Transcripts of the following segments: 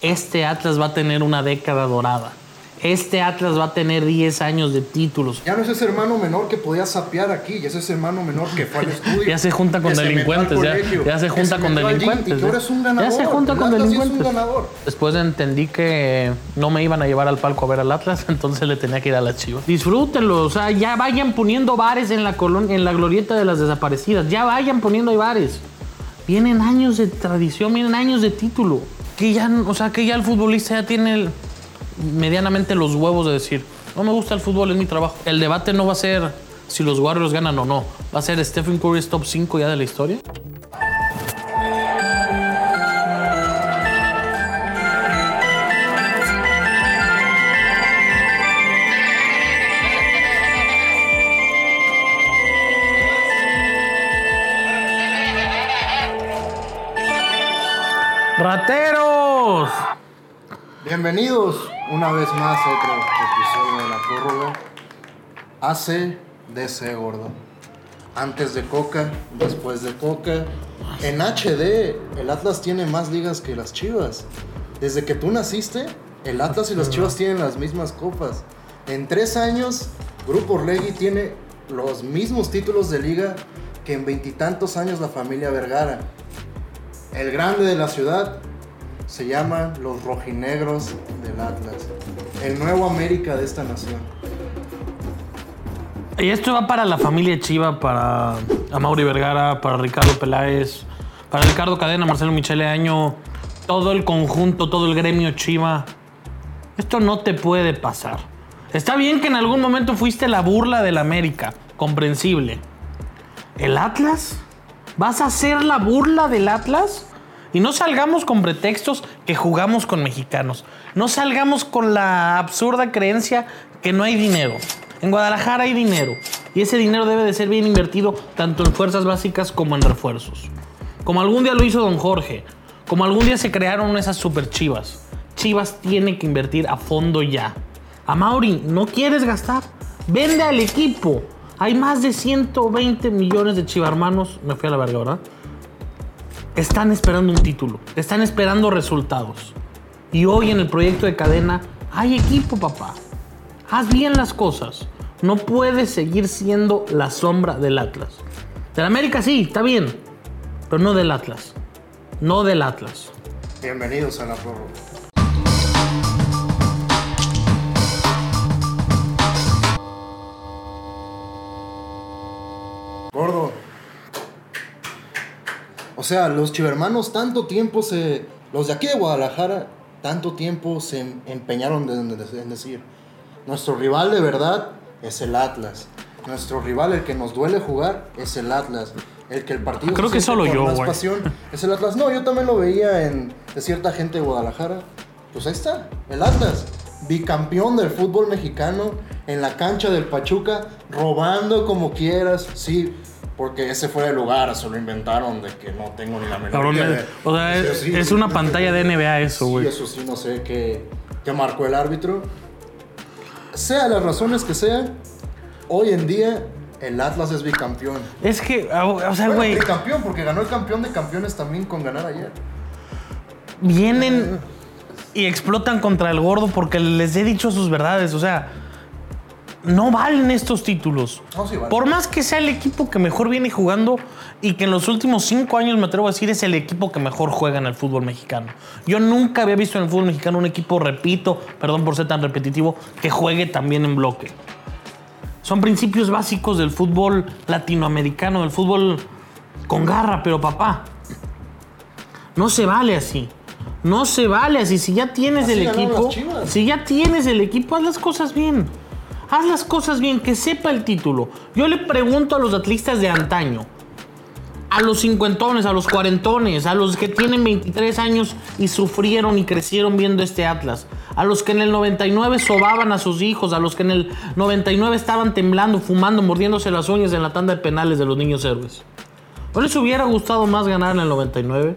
este Atlas va a tener una década dorada. Este Atlas va a tener 10 años de títulos. Ya no es ese hermano menor que podía sapear aquí, ya es ese hermano menor que fue al estudio. Ya se junta con delincuentes, ya- ya se junta con delincuentes, ya. un Ya ganador. se junta con Atlas ya delincuentes. Después entendí que no me iban a llevar al palco a ver al Atlas, entonces le tenía que ir a las chivas. Disfrútenlo, o sea, ya vayan poniendo bares en la, colon- en la glorieta de las desaparecidas, ya vayan poniendo ahí bares. Vienen años de tradición, vienen años de título. Que ya, o sea, que ya el futbolista ya tiene medianamente los huevos de decir, no me gusta el fútbol, es mi trabajo. El debate no va a ser si los Warriors ganan o no, va a ser Stephen Curry es top 5 ya de la historia. ¡Rateros! Bienvenidos una vez más a otro episodio de la prórroga. ACDC, gordo. Antes de Coca, después de Coca. En HD, el Atlas tiene más ligas que las Chivas. Desde que tú naciste, el Atlas y las Chivas tienen las mismas copas. En tres años, Grupo Orlegui tiene los mismos títulos de liga que en veintitantos años la familia Vergara. El grande de la ciudad se llama los rojinegros del Atlas. El nuevo América de esta nación. Y esto va para la familia Chiva, para Amaury Vergara, para Ricardo Peláez, para Ricardo Cadena, Marcelo Michele Año, todo el conjunto, todo el gremio Chiva. Esto no te puede pasar. Está bien que en algún momento fuiste la burla del América, comprensible. ¿El Atlas? ¿Vas a ser la burla del Atlas? Y no salgamos con pretextos que jugamos con mexicanos. No salgamos con la absurda creencia que no hay dinero. En Guadalajara hay dinero. Y ese dinero debe de ser bien invertido tanto en fuerzas básicas como en refuerzos. Como algún día lo hizo don Jorge. Como algún día se crearon esas super chivas. Chivas tiene que invertir a fondo ya. A Mauri, ¿no quieres gastar? Vende al equipo. Hay más de 120 millones de chivarmanos. Me fui a la verga, ¿verdad? Están esperando un título. Están esperando resultados. Y hoy en el proyecto de cadena hay equipo, papá. Haz bien las cosas. No puedes seguir siendo la sombra del Atlas. Del América sí, está bien. Pero no del Atlas. No del Atlas. Bienvenidos a la prórroga. Sea, los chivermanos tanto tiempo se... Los de aquí de Guadalajara, tanto tiempo se em- empeñaron en, decir, nuestro rival de verdad es el Atlas. Nuestro rival, el que nos duele jugar, es el Atlas. El que el partido Creo se que solo yo, más pasión es el Atlas. No, yo también lo veía en de cierta gente de Guadalajara. Pues ahí está, el Atlas. Bicampeón del fútbol mexicano en la cancha del Pachuca, robando como quieras. Sí, porque ese fue el lugar, se lo inventaron de que no tengo ni la menor idea. o sea, es, sí, es sí, una sí, pantalla de NBA eso, Sí, güey. eso sí, no sé qué, qué marcó el árbitro. Sea las razones que sean, hoy en día el Atlas es bicampeón. Es que, ah, o sea, Bueno, güey, tricampeón, porque ganó el campeón de campeones también con ganar ayer. vienen y explotan contra el gordo porque les he dicho sus verdades. O sea, no valen estos títulos. No, sí valen. Por más que sea el equipo que mejor viene jugando y que en los últimos cinco años, me atrevo a decir, es el equipo que mejor juega en el fútbol mexicano. Yo nunca había visto en el fútbol mexicano un equipo, repito, perdón por ser tan repetitivo, que juegue también en bloque. Son principios básicos del fútbol latinoamericano, del fútbol con garra, pero papá, no se vale así. No se vale así. Si ya tienes Así el equipo, si ya tienes el equipo, haz las cosas bien. Haz las cosas bien, que sepa el título. Yo le pregunto a los atlistas de antaño, a los cincuentones, a los cuarentones, a los que tienen 23 años y sufrieron y crecieron viendo este Atlas, a los que en el 99 sobaban a sus hijos, a los que en el 99 estaban temblando, fumando, mordiéndose las uñas en la tanda de penales de los niños héroes. ¿No les hubiera gustado más ganar en el 99?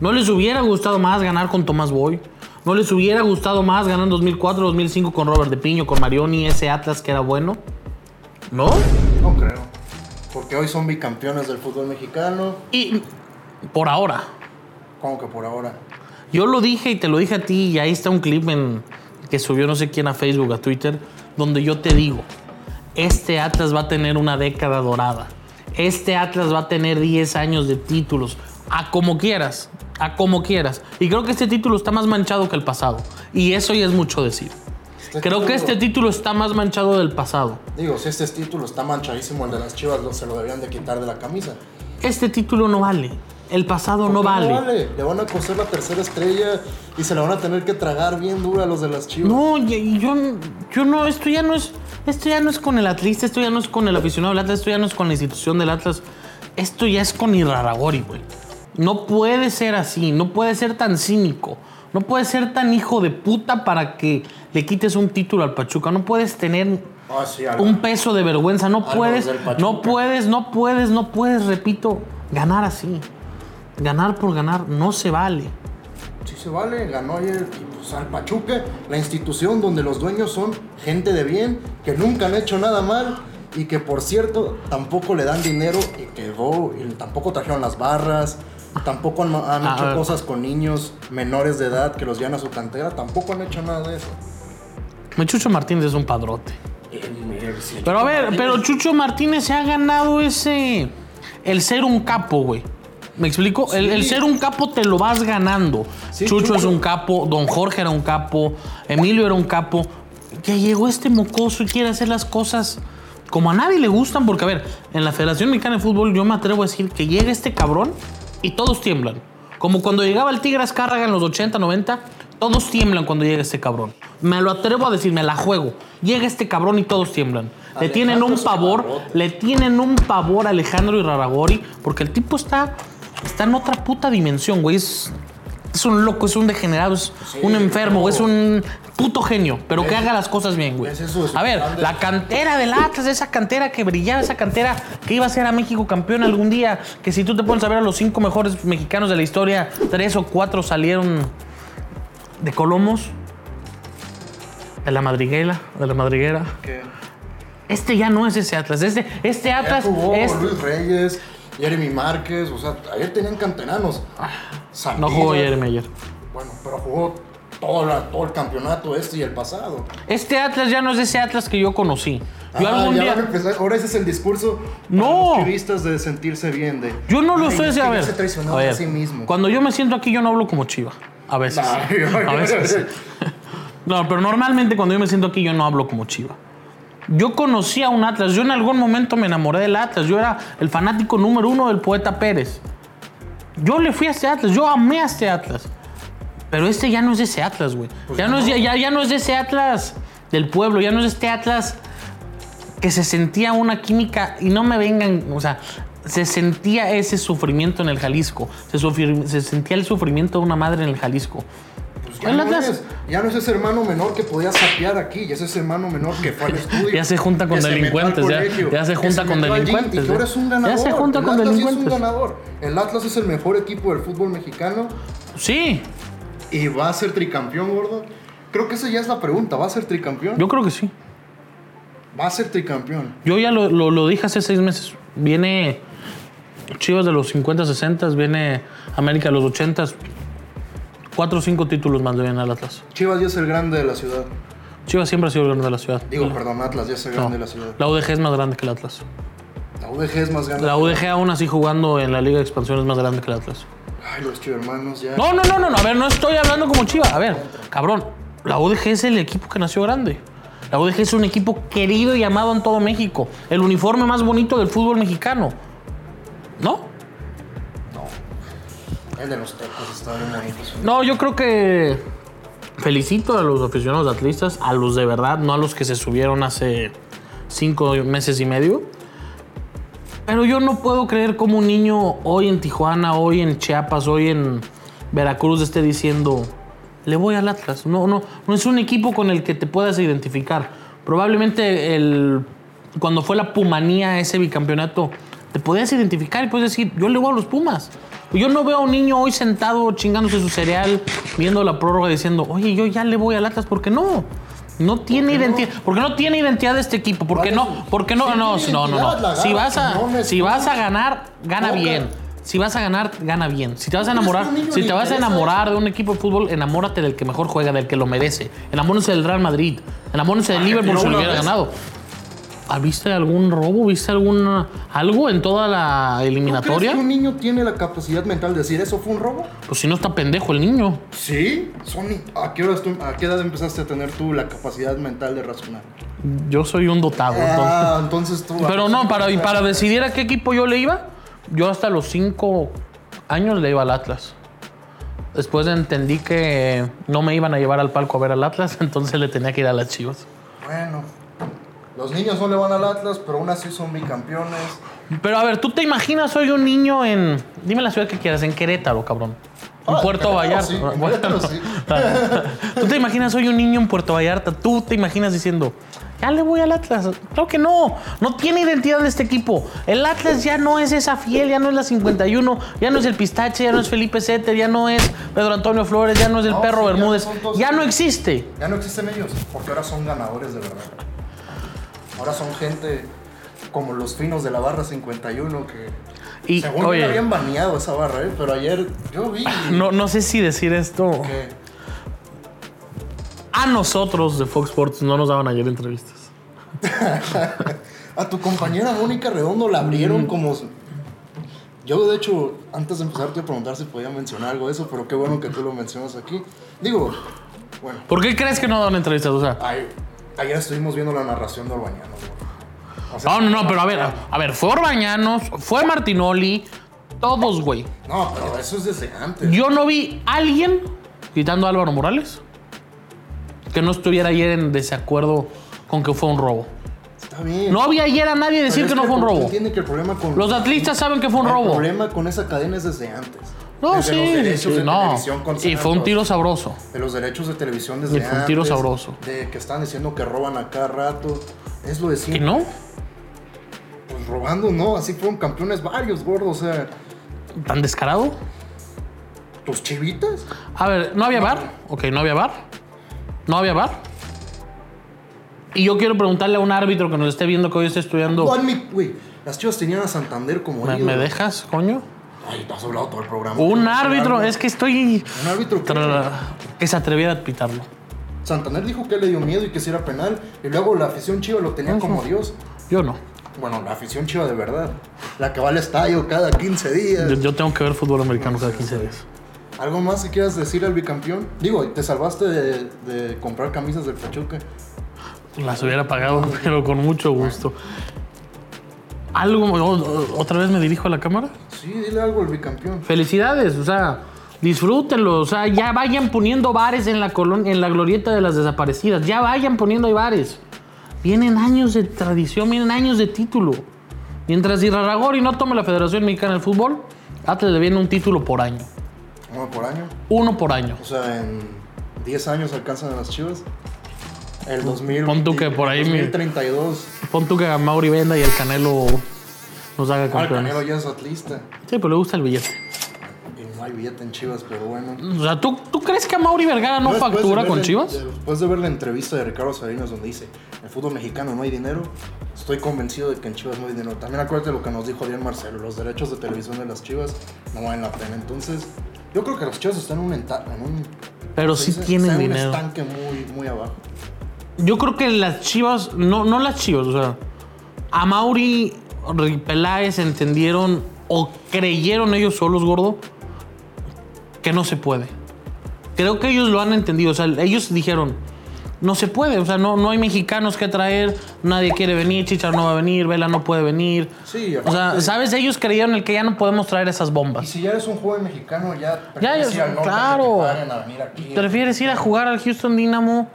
¿No les hubiera gustado más ganar con Tomás Boy? ¿No les hubiera gustado más ganar en 2004, 2005 con Robert de Piño, con Marioni, ese Atlas que era bueno? ¿No? No creo. Porque hoy son bicampeones del fútbol mexicano. Y por ahora. Como que por ahora. Yo lo dije y te lo dije a ti y ahí está un clip en, que subió no sé quién a Facebook, a Twitter, donde yo te digo, este Atlas va a tener una década dorada. Este Atlas va a tener 10 años de títulos, a como quieras, a como quieras. Y creo que este título está más manchado que el pasado. Y eso ya es mucho decir. Este Creo que este título está más manchado del pasado. Digo, si este título está manchadísimo, el de las chivas se lo deberían de quitar de la camisa. Este título no vale. El pasado no ¿Por qué vale. Le van a coser la tercera estrella y se la van a tener que tragar bien dura a los de las chivas. No, yo, yo no, esto ya no es, esto ya no es con el atlista, esto ya no es con el aficionado del Atlas, esto ya no es con la institución del Atlas, esto ya es con Iraragori, güey. No puede ser así, no puede ser tan cínico, no puede ser tan hijo de puta para que le quites un título al Pachuca, no puedes tener Ah, sí, un peso de vergüenza, no puedes, no puedes, no puedes, no puedes, repito, ganar así. Ganar por ganar no se vale. Sí se vale, ganó ayer pues, al Pachuca, la institución donde los dueños son gente de bien, que nunca han hecho nada mal y que por cierto tampoco le dan dinero y quedó, y tampoco trajeron las barras, tampoco han, han Ah, hecho cosas con niños menores de edad que los llevan a su cantera, tampoco han hecho nada de eso. Chucho Martínez es un padrote. Pero a ver, pero Chucho Martínez se ha ganado ese. El ser un capo, güey. ¿Me explico? El, Sí. el ser un capo te lo vas ganando. Sí, Chucho, es un capo, Don Jorge era un capo, Emilio era un capo. Que llegó este mocoso y quiere hacer las cosas como a nadie le gustan, porque a ver, en la Federación Mexicana de Fútbol yo me atrevo a decir que llega este cabrón y todos tiemblan. Como cuando llegaba el Tigre Azcárraga en los 80, 90, todos tiemblan cuando llega este cabrón. Me lo atrevo a decir, me la juego. Llega este cabrón y todos tiemblan. Le tienen un pavor, le tienen un pavor a Alejandro Iraragori, porque el tipo está, está en otra puta dimensión, güey. Es, es un loco, es un degenerado, es Sí, un enfermo, no. es un puto genio, pero que Es- haga las cosas bien, güey. es su- su A ver, grande- la cantera del Atlas, esa cantera que brillaba, esa cantera que iba a ser a México campeón algún día, que si tú te pones a ver a los cinco mejores mexicanos de la historia, tres o cuatro salieron de Colomos, de la madriguera, de la madriguera. Que Este ya no es ese Atlas, este, este ya Atlas jugó es... Luis Reyes, Jeremy Márquez, o sea, ayer tenían canteranos. Ah, No jugó. Jeremy. Bueno, pero jugó todo, la- todo el campeonato este y el pasado. Este Atlas ya no es ese Atlas que yo conocí. Yo Ah, algún día... ahora ese es el discurso No. para los chivistas de sentirse bien. De, Yo no lo "Ay, estoy es que a ver. se a a, ver, sí mismo. Cuando yo me siento aquí, yo no hablo como chiva. A veces. A veces. No, pero normalmente cuando yo me siento aquí, yo no hablo como chiva. Yo conocí a un Atlas. Yo en algún momento me enamoré del Atlas. Yo era el fanático número uno del poeta Pérez. Yo le fui a este Atlas. Yo amé a este Atlas. Pero este ya no es ese Atlas, güey. Pues ya, no es, ya, ya- ya no es ese Atlas del pueblo. Ya no es este Atlas que se sentía una química y no me vengan, o sea, se sentía ese sufrimiento en el Jalisco, se sentía el sufrimiento de una madre en el Jalisco. Ya, El no ya no es ese hermano menor que podía sapear aquí, ya es ese hermano menor que fue al estudio. Ya se junta con delincuentes, ya- colegio, ya se junta con delincuentes, Y ya. es un Ya ganador. se junta el con Atlas es un ganador. El Atlas es el mejor equipo del fútbol mexicano Sí, y va a ser tricampeón, gordo. Creo que esa ya es la pregunta. ¿Va a ser tricampeón? yo creo que sí. Va a ser tricampeón. Yo ya lo, lo- lo dije hace seis meses. Viene Chivas de los 50, 60, viene América de los 80. Cuatro o cinco títulos más le vienen al Atlas. Chivas ya es el grande de la ciudad. Chivas siempre ha sido el grande de la ciudad. Digo, perdón, Atlas ya es el No, grande de la ciudad. la UDG es más grande que el Atlas. La UDG es más grande. La UDG aún así jugando en la Liga de Expansión es más grande que el Atlas. Ay, los chivermanos ya. No, no, no, no, no. A ver, no estoy hablando como Chiva. A ver, cabrón. La UDG es el equipo que nació grande. La UDG es un equipo querido y amado en todo México. El uniforme más bonito del fútbol mexicano. ¿No? De los tecos está bien bonito. No, yo creo que felicito a los aficionados atlistas, a los de verdad, no a los que se subieron hace cinco meses y medio. Pero yo no puedo creer como un niño hoy en Tijuana, hoy en Chiapas, hoy en Veracruz esté diciendo, le voy al Atlas. No, no, no es un equipo con el que te puedas identificar. Probablemente el, cuando fue la Pumanía, ese bicampeonato, te podías identificar y puedes decir, yo le voy a los Pumas. Yo no veo a un niño hoy sentado chingándose su cereal, viendo la prórroga diciendo, oye, yo ya le voy al Atlas, porque no. No tiene qué no? identidad. Porque no tiene identidad este equipo. Porque ¿Cuál no, porque no, Sí no, no, no, identidad, no. Si vas a, si vas a ganar, gana bien. Si vas a ganar, gana bien. Si te vas a enamorar, a si te vas a enamorar de un equipo de fútbol, enamórate del que mejor juega, del que lo merece. Enamórense del Real Madrid. Enamórense del Liverpool si lo hubiera ganado. ¿Ah, ¿Viste algún robo? ¿Viste alguna, algo en toda la ¿Tú crees eliminatoria? que un niño tiene la capacidad mental de decir eso fue un robo? Pues si no está pendejo el niño. Sí. Sony, ¿a qué, tú- ¿a qué edad empezaste a tener tú la capacidad mental de razonar? Yo soy un dotado. entonces- Ah, entonces tú... Pero no, para, y para decidir a qué equipo yo le iba, yo hasta los cinco años le iba al Atlas. Después entendí que no me iban a llevar al palco a ver al Atlas, entonces le tenía que ir a las Chivas. Bueno, los niños no le van al Atlas, pero aún así son bicampeones. Pero a ver, ¿tú te imaginas hoy un niño en... Dime la ciudad que quieras, en Querétaro, cabrón. En Ah, Puerto Vallarta. sí, en. Querétaro, sí. ¿Tú te imaginas hoy un niño en Puerto Vallarta? ¿Tú te imaginas diciendo, ya le voy al Atlas? Claro que no. No tiene identidad de este equipo. El Atlas ya no es esa fiel, ya no es la 51, ya no es el Pistache, ya no es Felipe Setter, ya no es Pedro Antonio Flores, ya no es el No, Perro sí, ya Bermúdez. todos- Ya no existe. Ya no existen ellos, porque ahora son ganadores de verdad. Ahora son gente como los finos de la barra 51 que... Y, según oye, me habían baneado esa barra, ¿eh? Pero ayer yo vi no, no sé si decir esto. A nosotros de Fox Sports no nos daban ayer entrevistas. A tu compañera Mónica Redondo la Mm. abrieron como... Yo, de hecho, antes de empezar te iba a preguntar si podía mencionar algo de eso, pero qué bueno que tú lo mencionas aquí. Digo, bueno, ¿Por qué crees que no daban entrevistas? O sea, ay- ayer estuvimos viendo la narración de Orbañanos. O sea, no, no, no, pero a ver, a ver, fue Orbañanos, fue Martinoli, todos, güey. No, pero eso es desde antes. Yo no vi a alguien, quitando a Álvaro Morales, que no estuviera ayer en desacuerdo con que fue un robo. Está bien. No había ayer a nadie decir que no fue un robo. que el problema con... Los atlistas saben que fue un el robo. problema con esa cadena es desde antes. No, Desde los sí, derechos sí, de no. televisión con Y fue un tiro sabroso. De los derechos de televisión desde Y fue un tiro antes, sabroso. De que están diciendo que roban a cada rato. Es lo de ¿Y siempre. no? Pues robando no, así fueron campeones varios, gordo. O sea, ¿Tan descarado? tus chivitas. A ver, ¿no había bar? Ok, ¿no había bar? ¿No había bar? Y yo quiero preguntarle a un árbitro que nos esté viendo que hoy esté estudiando. Güey, las chivas tenían a Santander como ¿Me, me dejas, coño? Ay, te has hablado todo el programa. Un ¿Quieres decir árbitro, es que estoy. Un árbitro que... Que se atreviera a pitarlo. Santander dijo que le dio miedo y que si era penal. Y luego la afición chiva lo tenía como Dios. Yo no. Bueno, la afición chiva de verdad. La que va al estadio cada 15 días. Yo, yo tengo que ver fútbol americano cada 15 días. ¿Algo más que quieras decir al bicampeón? Digo, te salvaste de, de comprar camisas del Pachuca. Las hubiera pagado, pero con mucho gusto. ¿Algo? ¿Otra vez me dirijo a la cámara? Sí, dile algo al bicampeón. Felicidades, o sea, disfrútenlo, o sea, ya vayan poniendo bares en la colonia, en la glorieta de las desaparecidas, ya vayan poniendo ahí bares. Vienen años de tradición, vienen años de título. Mientras Irarragori no tome la Federación Mexicana del Fútbol, Atlas le viene un título por año. Uno por año. Uno por año. O sea, en 10 años alcanzan a las chivas. El 2000, Pon tú que por ahí mi- 2032. Pon tú que a Mauri venda y el Canelo nos haga Ah, el. Canelo ya es atlista. Sí, pero le gusta el billete. Y no hay billete en chivas, pero bueno. O sea, ¿tú, ¿tú crees que a Mauri Vergara no factura con la- Chivas? Después de ver la entrevista de Ricardo Salinas donde dice, en el fútbol mexicano no hay dinero, estoy convencido de que en Chivas no hay dinero. También acuérdate lo que nos dijo Adrián Marcelo, los derechos de televisión de las Chivas no valen la pena. Entonces, yo creo que los Chivas están en un, en un Pero ¿se sí tienen dinero. un estanque muy, muy abajo. Yo creo que las chivas, no, no las chivas, o sea, a Mauri Ri- Peláez entendieron o creyeron ellos solos, gordo, que no se puede. Creo que ellos lo han entendido, o sea, ellos dijeron, no se puede, o sea, no, no hay mexicanos que traer, nadie quiere venir, Chichar no va a venir, Vela no puede venir. Sí, O sea, ¿sabes? Ellos creyeron el que ya no podemos traer esas Y bombas. si ya eres un joven mexicano, ya Ya, prefieres ya, ir al norte claro. que te paguen a venir aquí. Prefieres ir a jugar al Houston Dynamo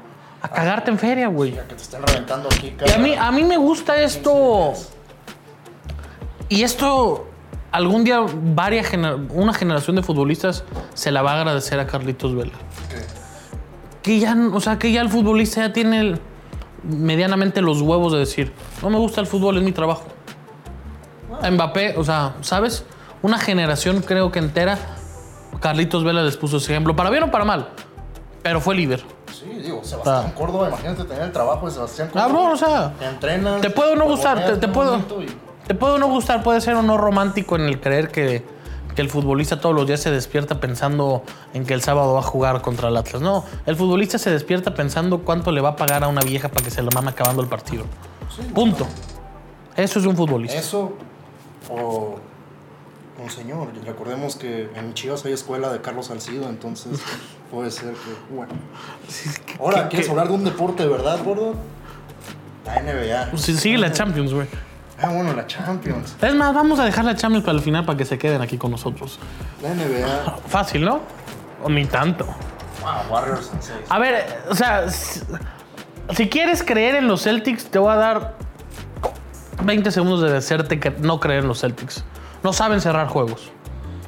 a cagarte en feria, güey. que te estén reventando aquí Y a mí, a mí me gusta esto. Y esto, algún día, varias gener- una generación de futbolistas se la va a agradecer a Carlitos Vela. que- Que ya, o sea, que ya el futbolista ya tiene el- medianamente los huevos de decir, no me gusta el fútbol, es mi trabajo. A Mbappé, o sea, ¿sabes? Una generación creo que entera, Carlitos Vela les puso ese ejemplo, para bien o para mal, pero fue líder. Sebastián Ah. Córdoba, imagínate tener el trabajo de Sebastián Córdoba. Cabrón, o sea, Te entrenas. te puedo no gustar, te- puedo- y- Te puedo no gustar, puede ser o no romántico en el creer que, que el futbolista todos los días se despierta pensando en que el sábado va a jugar contra el Atlas. No, el futbolista se despierta pensando cuánto le va a pagar a una vieja para que se la mame acabando el partido. Sí, Punto. Eso es un futbolista. Eso o un señor. Recordemos que en Chivas hay escuela de Carlos Salcido, entonces puede ser que. Bueno. Ahora, ¿Qué- ¿quieres qué? hablar de un deporte de verdad, gordo? La NBA. Sí, sigue la Champions, güey. Ah, bueno, la Champions. Es más, vamos a dejar la Champions para el final para que se queden aquí con nosotros. La NBA. Fácil, ¿no? O ni tanto. Wow, Warriors en seis. A ver, o sea, si, si quieres creer en los Celtics, te voy a dar 20 segundos de decirte que no creer en los Celtics. No saben cerrar juegos.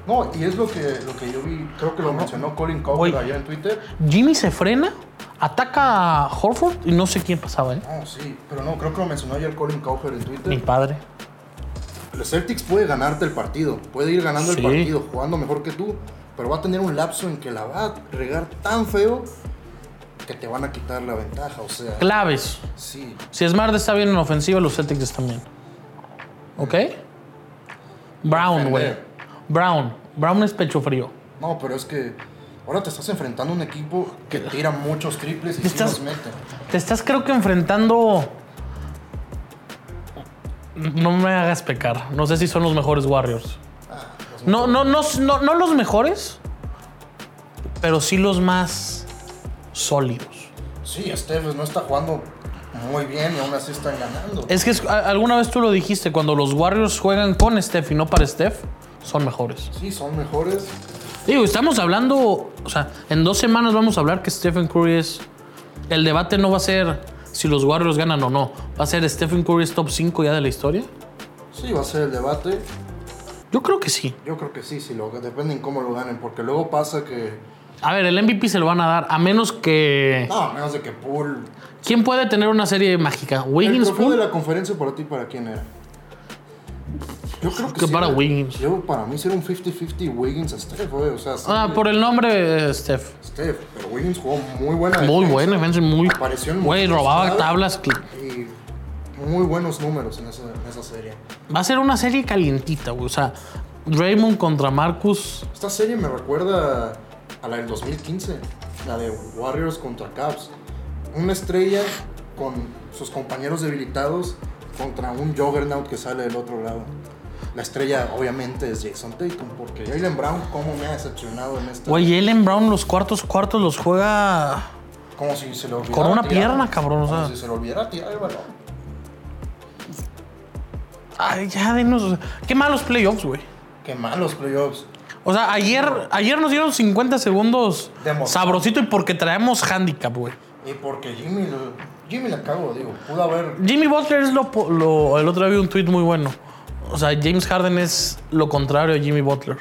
No, y es lo que, lo que yo vi, creo que lo mencionó Colin Cowherd Oye. allá en Twitter. Jimmy se frena, ataca a Horford y no sé quién pasaba, ¿eh? No, sí, pero no, creo que lo mencionó ayer Colin Cowherd en Mi Twitter. padre. Los Celtics puede ganarte el partido, puede ir ganando Sí. el partido, jugando mejor que tú, pero va a tener un lapso en que la va a regar tan feo que te van a quitar la ventaja, o sea, Claves. sí. Si Smart está bien en ofensiva, los Celtics están bien. ¿Ok? Brown, güey. Brown. Brown es pecho frío. No, pero es que ahora te estás enfrentando a un equipo que tira muchos triples y sí Estás- los mete. Te estás creo que enfrentando... No me hagas pecar. No sé si son los mejores Warriors. Los No, no, no, no, no los mejores, pero sí los más sólidos. Sí, Steph no está jugando muy bien y aún así están ganando. Es que es- alguna vez tú lo dijiste, cuando los Warriors juegan con Steph y no para Steph, son mejores. Sí, son mejores. Digo, estamos hablando, o sea, en dos semanas vamos a hablar que Stephen Curry es... El debate no va a ser si los Warriors ganan o no. Va a ser Stephen Curry es top 5 ya de la historia. Sí, va a ser el debate. Yo creo que sí. Yo creo que sí, sí, lo, depende en cómo lo ganen, porque luego pasa que... A ver, el MVP se lo van a dar, a menos que... No, a menos de que Poole... ¿Quién puede tener una serie mágica? El ¿Wiggins? trofeo de la conferencia para ti, ¿para quién era? Yo creo que Que sí para era- Wiggins. Yo, para mí, sí era un 50-50 Wiggins a Steph, güey. O sea, Ah, por el nombre, eh, Steph. Steph. Pero Wiggins jugó muy buena Muy defensa. buena, defensa, muy... Apareció en Güey, robaba tablas. Y muy buenos números en esa, en esa serie. Va a ser una serie calientita, güey. O sea, Draymond contra Marcus. Esta serie me recuerda a la del 2015, la de Warriors contra Cavs. Una estrella con sus compañeros debilitados contra un Juggernaut que sale del otro lado. La estrella, obviamente, es Jason Tatum, porque Jalen Brown, cómo me ha decepcionado en esta. Güey, Ellen Brown los cuartos cuartos los juega... Como si se le olvidara. Con una tirar. pierna, cabrón, o Como sea. si se le olvidara tirar el balón. Ay, ya denos... Qué malos playoffs, güey. Qué malos playoffs. O sea, ayer, ayer nos dieron 50 segundos sabrosito y porque traemos handicap, güey. Y porque Jimmy, lo- Jimmy la cago, digo. Pudo haber. Jimmy Butler es lo, El otro día vi un tweet muy bueno. O sea, James Harden es lo contrario a Jimmy Butler.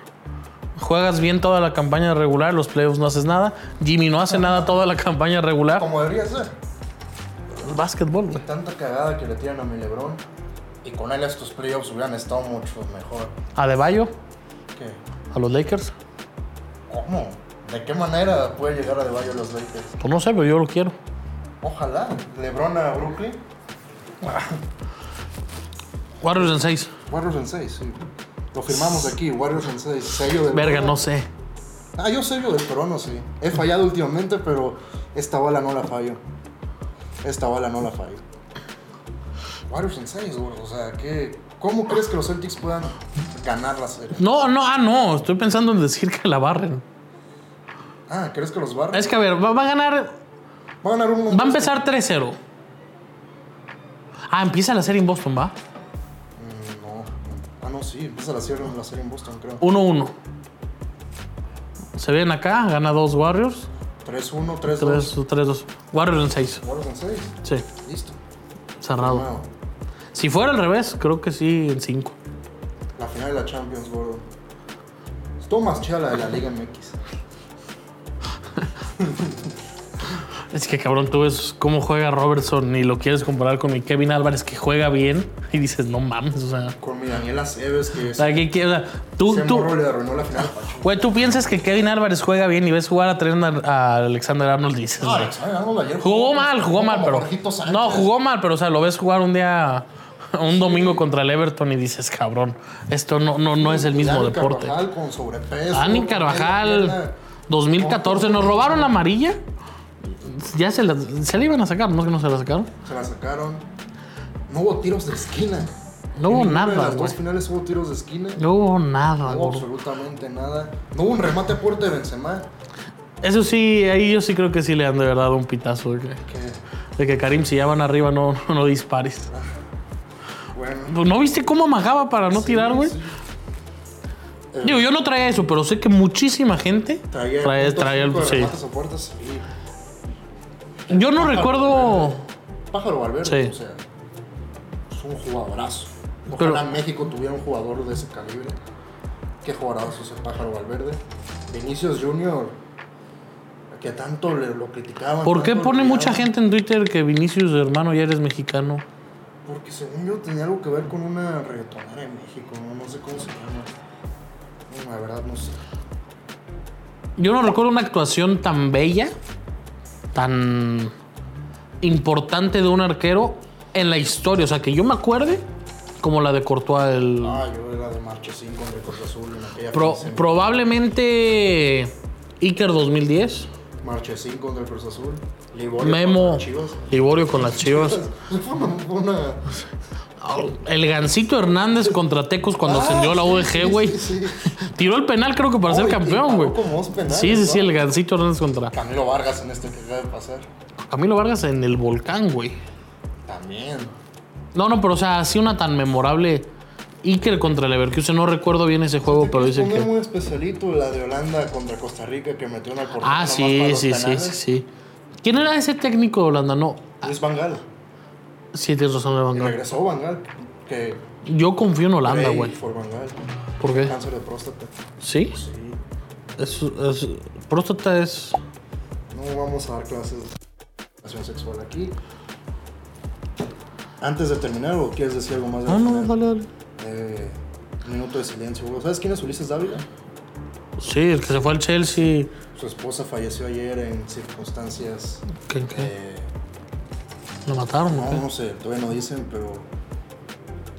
Juegas bien toda la campaña regular, los playoffs no haces nada. Jimmy no hace nada toda la campaña regular. Como debería ser. Básquetbol, güey. Tanta cagada que le tiran a mi Lebron. Y con él estos playoffs hubieran estado mucho mejor. A Debayo, ¿Qué? A los Lakers. ¿Cómo? ¿De qué manera puede llegar a De Bayo a los Lakers? Pues no sé, pero yo lo quiero. Ojalá. LeBron a Brooklyn. Warriors en 6. Warriors en 6, sí. Lo firmamos aquí, Warriors en 6. Sello del Verga, no sé. Ah, yo sello del peruano, sí. He fallado últimamente, pero esta bala no la fallo. Esta bala no la fallo. Warriors en 6, güey. O sea, ¿qué, ¿cómo crees que los Celtics puedan ganar la serie? No, no, ah, no. Estoy pensando en decir que la barren. Ah, ¿crees que los barren? Es que a ver, va, va a ganar. Va a ganar un. Va a empezar 3-0. Ah, empieza la serie en Boston, ¿va? Mm, No. Ah, no, sí. Empieza la serie, la serie en Boston, creo. 1-1. Se ven acá, gana dos Warriors. 3-1, 3-2. 3-2. Warriors en 6. Warriors en 6. Sí, Listo. cerrado. Firmado. Si fuera al revés, creo que sí en 5. La final de la Champions, gordo. Estuvo más chida la de la Liga MX. Es que cabrón, tú ves cómo juega Robertson y lo quieres comparar con mi Kevin Álvarez que juega bien y dices, no mames, o sea. Con mi Daniela Cebes, que O sea, que- que- o sea, tú, ese tú, le arruinó la final a Pachuca. güey, tú piensas que Kevin Álvarez juega bien y ves jugar a a Alexander Arnold y dices, No, Alexander Arnold ayer jugó mal, jugó mal, pero. No, jugó mal, pero o sea, lo ves jugar un día un domingo contra el Everton y dices, cabrón, esto no, no, no es el mismo Dani deporte. Carvajal con sobrepeso. Dani Carvajal, pierna. 2014, nos robaron la amarilla. Ya se la, se la iban a sacar, ¿no es que no se la sacaron? Se la sacaron. No hubo tiros de esquina. No En hubo nada, De las dos finales hubo tiros de esquina. No hubo nada, No hubo absolutamente nada. No hubo un remate a puerta de Benzema. Eso sí, ahí yo sí creo que sí le han de verdad un pitazo. De que, Que, de que Karim, si ya van arriba, no, no dispares. Bueno. ¿No viste cómo amagaba para no tirar, güey? sí. Digo, yo no traía eso, pero sé que muchísima gente Traía, traía, traía el- sí. y Yo no recuerdo. Pájaro Valverde, Sí. o sea, es un jugadorazo. Pero- Ojalá México tuviera un jugador de ese calibre. Qué jugadorazo es el Pájaro Valverde. Vinicius Junior, que tanto le, lo criticaban. ¿Por qué pone mucha gente en Twitter que Vinicius, hermano, ya eres mexicano? Porque según yo tenía algo que ver con una reggaetonera en México, no, no sé cómo se llama. No, la verdad no sé. Yo no recuerdo una actuación tan bella, tan importante de un arquero en la historia. O sea, que yo me acuerde como la de Courtois. El, Ah, yo era de Marchesín contra Cruz Azul en aquella Pro- probablemente Iker 2010. Marchesín contra el Cruz Azul. Liborio Memo, Chivas. Liborio con las chivas. Una, una- El Gancito Hernández contra Tecos cuando ascendió a la Ah, UDG, güey. sí, sí, sí. Tiró el penal, creo que para ser campeón, güey. Sí, sí, sí, el Gancito Hernández contra Camilo Vargas en este que acaba de pasar. Camilo Vargas en el volcán, güey. También. No, no, pero o sea, así una tan memorable. Iker contra el Leverkusen, no recuerdo bien ese juego, pero poner que. muy especialito la de Holanda contra Costa Rica que metió portero. Ah, sí, sí, sí, sí, sí. ¿Quién era ese técnico de Holanda? No. Luis Van Gaal. Sí, tienes razón de Y Van Gaal. regresó Van Gaal. Que Yo confío en Holanda, güey. por Van Gaal. ¿Por qué? Cáncer de próstata. ¿Sí? Sí. Es, es- próstata es. No vamos a dar clases de educación sexual aquí. Antes de terminar, ¿o quieres decir algo más? de No, la no, final? dale, dale. Eh, minuto de silencio. güey. ¿Sabes quién es Ulises Dávila? Sí, el que se fue al Chelsea. Su esposa falleció ayer en circunstancias. ¿Qué? qué? eh, ¿Lo mataron no, no sé, todavía no dicen, pero.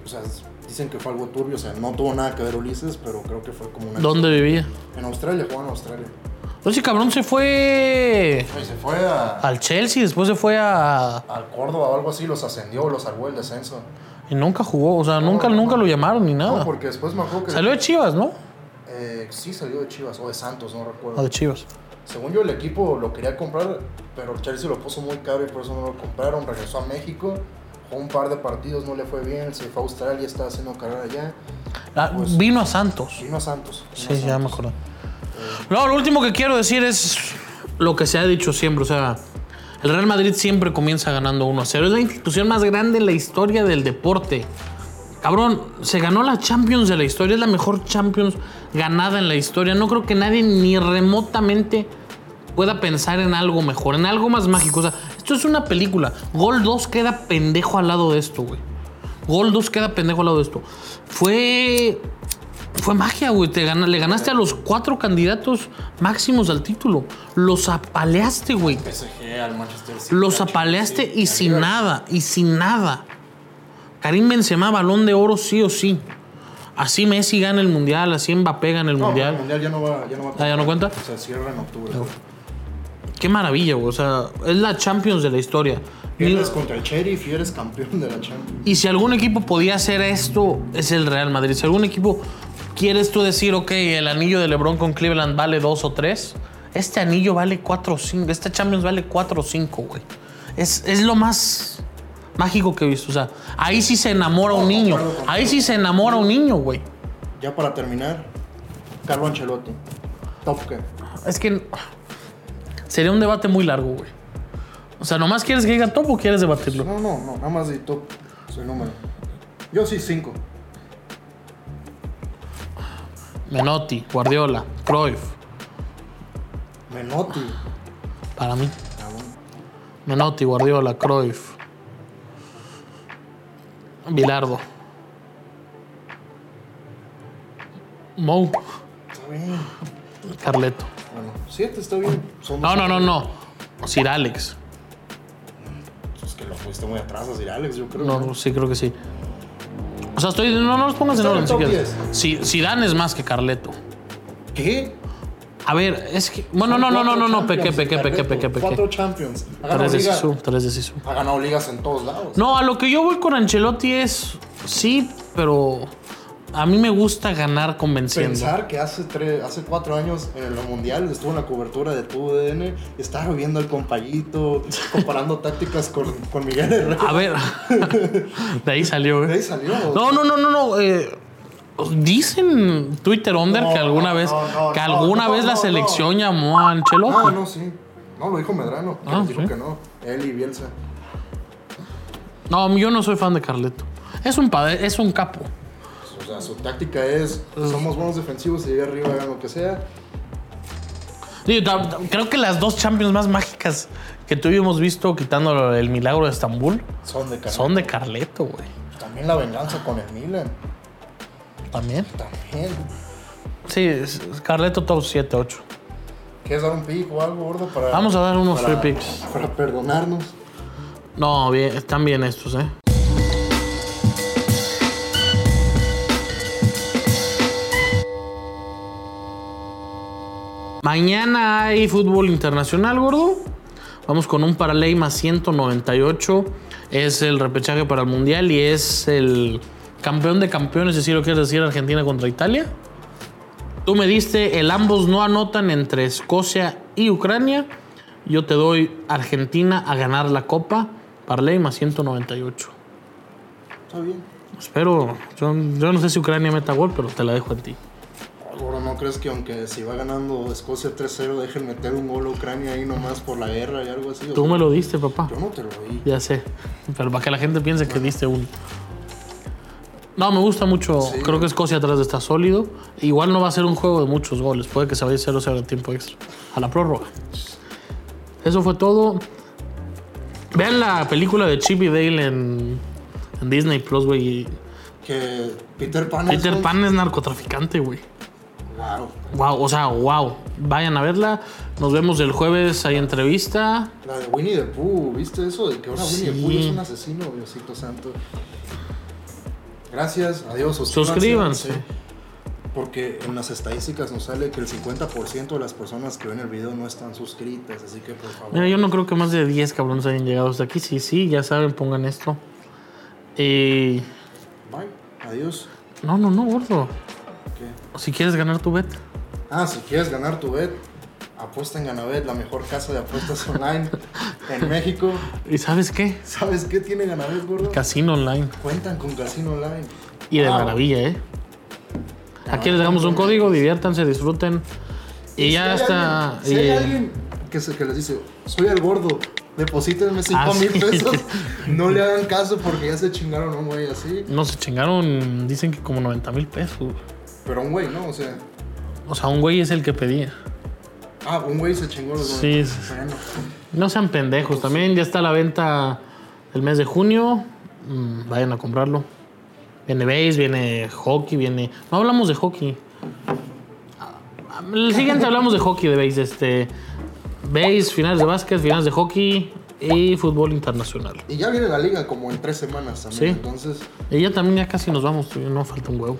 O sea, dicen que fue algo turbio. O sea, no tuvo nada que ver Ulises, pero creo que fue como una. ¿Dónde vivía? En Australia, jugó en Australia. Ese cabrón se fue se fue a, al Chelsea, después se fue a. al Córdoba o algo así, los ascendió, los salvó el descenso. Y nunca jugó, o sea, nunca, nunca lo llamaron ni No, nada. porque después me acuerdo que. Salió de Chivas, ¿no? Eh, sí, salió de Chivas o de Santos, no O recuerdo. de Chivas. Según yo, el equipo lo quería comprar, pero el Chelsea lo puso muy caro y por eso no lo compraron. Regresó a México, jugó un par de partidos, no le fue bien. Se fue a Australia, está haciendo carrera allá. Ah, Pues- vino a Santos. Vino a Santos. vino Sí, a ya me acuerdo. No, lo último que quiero decir es lo que se ha dicho siempre. O sea, el Real Madrid siempre comienza ganando 1 a 0. Es la institución más grande en la historia del deporte. Cabrón, se ganó la Champions de la historia. Es la mejor Champions ganada en la historia. No creo que nadie ni remotamente pueda pensar en algo mejor, en algo más mágico. O sea, esto es una película. Gol 2 queda pendejo al lado de esto, güey. Gol 2 queda pendejo al lado de esto. Fue. Fue magia, güey. Te gana- le ganaste a los cuatro candidatos máximos al título. Los apaleaste, güey. PSG al Manchester City. Los al apaleaste y sin nada, y sin nada. Karim Benzema, balón de oro sí o sí. Así Messi gana el mundial, así Mbappé gana el No, mundial. el mundial ya no va, ya no va a Ah, ¿ya no cuenta? O sea, cierra en octubre. Qué maravilla, güey. O sea, es la Champions de la historia. Pierdes contra el Sheriff y eres campeón de la Champions. Y si algún equipo podía hacer esto, es el Real Madrid. Si algún equipo quieres tú decir, ok, el anillo de LeBron con Cleveland vale dos o tres, este anillo vale cuatro o cinco. Esta Champions vale cuatro o cinco, güey. Es, es lo más mágico que he visto. O sea, ahí sí se enamora un niño. Ahí sí se enamora un niño, güey. Ya para terminar, Carlo Ancelotti. Top que. Es que sería un debate muy largo, güey. O sea, ¿nomás quieres que diga top o quieres debatirlo? No, no, no, nada más de top. Soy número. Yo sí, cinco. Menotti, Guardiola, Cruyff, Menotti. para mí. Ah. Menotti, Guardiola, Cruyff, Bilardo, Mou, Está bien. Carleto. Bueno, siete está bien. Son No, no, no, no. Sir Alex. Es que lo fuiste muy atrás a Sir Alex, yo creo. No, sí, creo que sí. O sea, estoy. No, no los pongas en orden si quieres. Si, Zidane es más que Carleto. ¿Qué? A ver, es que. Bueno, no, no, no, no, no, pequé, pequé, pequé, pequé, Cuatro pequé. Champions. Ha ganado, Tres de Sisu, tres de Sisu. ha ganado ligas en todos lados. No, a lo que yo voy con Ancelotti es. Sí, pero. A mí me gusta ganar convenciendo. Pensar que hace, tres, hace cuatro años en el Mundial estuvo en la cobertura de tu DN, estaba viendo al compayito, comparando tácticas con, con Miguel Herrera. A ver. de ahí salió, De ¿eh? ahí salió. No, no, no, no, no. eh, dicen Twitter Under No, que alguna no, vez. no, no, que no, alguna no, vez la no, selección llamó a Ancelotti. Ah, no, sí. No, lo dijo Medrano. Ah, dijo sí. que no. Él y Bielsa. No, yo no soy fan de Carleto. Es un padre, es un capo. O sea, su táctica es: somos buenos defensivos, y llega arriba, hagan lo que sea. Creo que las dos Champions más mágicas que tú y yo hemos visto, quitando el milagro de Estambul, Son de carne. son de Carleto, güey. También la venganza con el Milan. También. También. Sí, es- Carleto top 7, 8. ¿Quieres dar un pick o algo, gordo? Para, Vamos a dar unos para- free picks. Para perdonarnos. No, bien, están bien estos, ¿eh? Mañana hay fútbol internacional, gordo. Vamos con un paraley más 198. Es el repechaje para el Mundial y es el campeón de campeones, si lo quieres decir, Argentina contra Italia. Tú me diste el ambos no anotan entre Escocia y Ucrania. Yo te doy Argentina a ganar la copa. Parley más 198. Está bien. Espero. Yo, yo no sé si Ucrania meta gol, pero te la dejo en ti. Gordo, ¿no crees que aunque si va ganando Escocia 3-0 dejen meter un gol a Ucrania ahí nomás por la guerra y algo así? O Tú sea, me lo diste, papá. Yo no te lo di. Ya sé. Pero para que la gente piense que diste un. No, me gusta mucho. Sí. Creo que Escocia atrás está sólido. Igual no va a ser un juego de muchos goles. Puede que se vaya 0-0 en tiempo extra. A la prórroga. Eso fue todo. Vean la película de Chip y Dale en, en Disney Plus, güey. Que Peter Pan Peter es- Pan es narcotraficante, güey. Wow. Wow, o sea, wow. Vayan a verla. Nos vemos el jueves. Hay entrevista. La de Winnie the Pooh, ¿viste eso? De que ahora Winnie the. Pooh es un asesino, Diosito Santo. Gracias, adiós, suscríbanse. Suscríbanse. Porque en las estadísticas nos sale que el 50% de las personas que ven el video no están suscritas, así que por favor. Mira, yo no creo que más de 10 cabrones hayan llegado hasta aquí. Sí, sí, ya saben, pongan esto. Y. Bye, adiós. No, no, no, gordo. ¿Qué? Si quieres ganar tu bet. Ah, si quieres ganar tu bet, apuesta en Ganabet, la mejor casa de apuestas online en México. ¿Y sabes qué? ¿Sabes qué tiene Ganabet, gordo? Casino online. Cuentan con casino online. Y de Wow. maravilla, ¿eh? Aquí les dejamos un código, diviértanse, disfruten. Y ya si está. alguien- si hay alguien que, se, que les dice, soy el gordo, deposítenme 5 Ah, mil sí. pesos, no le hagan caso porque ya se chingaron un güey así. No se chingaron, dicen que como 90 mil pesos. Pero un güey, ¿no? O sea, O sea, un güey es el que pedía. Ah, un güey se chingó los Sí, 90. sí. Bueno, No sean pendejos, también ya está a la venta el mes de junio. Mm, vayan a comprarlo. Viene base, viene hockey, viene. No hablamos de hockey. El siguiente hablamos de hockey de base. Este. Base, finales de básquet, finales de hockey y fútbol internacional. y ya viene la liga como en tres semanas también, Sí. entonces Y ya también ya casi nos vamos, no falta un huevo.